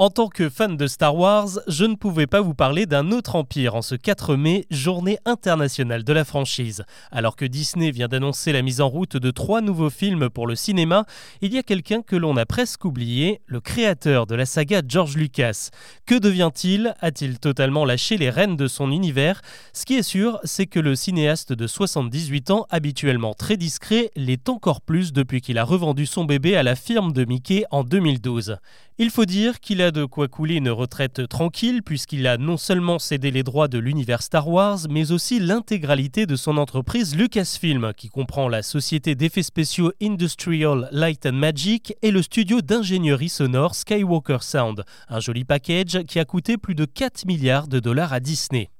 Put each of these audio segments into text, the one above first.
En tant que fan de Star Wars, je ne pouvais pas vous parler d'un autre empire en ce 4 mai, journée internationale de la franchise. Alors que Disney vient d'annoncer la mise en route de trois nouveaux films pour le cinéma, il y a quelqu'un que l'on a presque oublié, le créateur de la saga George Lucas. Que devient-il? A-t-il totalement lâché les rênes de son univers? Ce qui est sûr, c'est que le cinéaste de 78 ans, habituellement très discret, l'est encore plus depuis qu'il a revendu son bébé à la firme de Mickey en 2012. Il faut dire qu'il a de quoi couler une retraite tranquille puisqu'il a non seulement cédé les droits de l'univers Star Wars, mais aussi l'intégralité de son entreprise Lucasfilm, qui comprend la société d'effets spéciaux Industrial Light and Magic et le studio d'ingénierie sonore Skywalker Sound, un joli package qui a coûté plus de 4 milliards de dollars à Disney.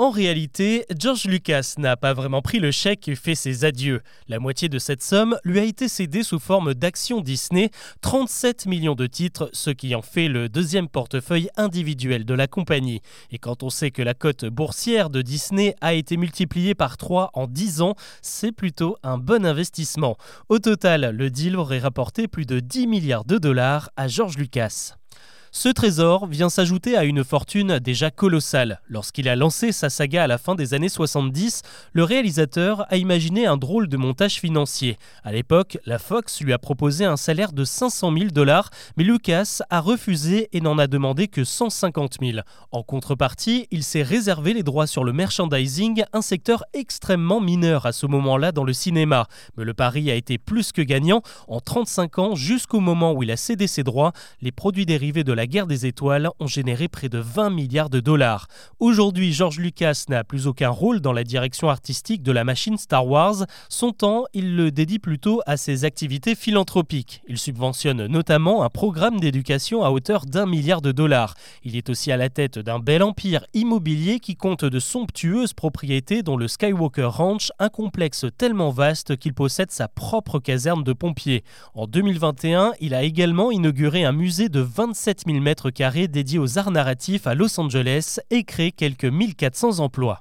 En réalité, George Lucas n'a pas vraiment pris le chèque et fait ses adieux. La moitié de cette somme lui a été cédée sous forme d'actions Disney, 37 millions de titres, ce qui en fait le deuxième portefeuille individuel de la compagnie. Et quand on sait que la cote boursière de Disney a été multipliée par 3 en 10 ans, c'est plutôt un bon investissement. Au total, le deal aurait rapporté plus de 10 milliards de dollars à George Lucas. Ce trésor vient s'ajouter à une fortune déjà colossale. Lorsqu'il a lancé sa saga à la fin des années 70, le réalisateur a imaginé un drôle de montage financier. À l'époque, la Fox lui a proposé un salaire de 500 000 dollars, mais Lucas a refusé et n'en a demandé que 150 000. En contrepartie, il s'est réservé les droits sur le merchandising, un secteur extrêmement mineur à ce moment-là dans le cinéma. Mais le pari a été plus que gagnant. En 35 ans, jusqu'au moment où il a cédé ses droits, les produits dérivés de la guerre des étoiles ont généré près de 20 milliards de dollars. Aujourd'hui, George Lucas n'a plus aucun rôle dans la direction artistique de la machine Star Wars. Son temps, il le dédie plutôt à ses activités philanthropiques. Il subventionne notamment un programme d'éducation à hauteur d'un milliard de dollars. Il est aussi à la tête d'un bel empire immobilier qui compte de somptueuses propriétés dont le Skywalker Ranch, un complexe tellement vaste qu'il possède sa propre caserne de pompiers. En 2021, il a également inauguré un musée de 27 000 mètres carrés dédiés aux arts narratifs à Los Angeles et créé quelques 1400 emplois.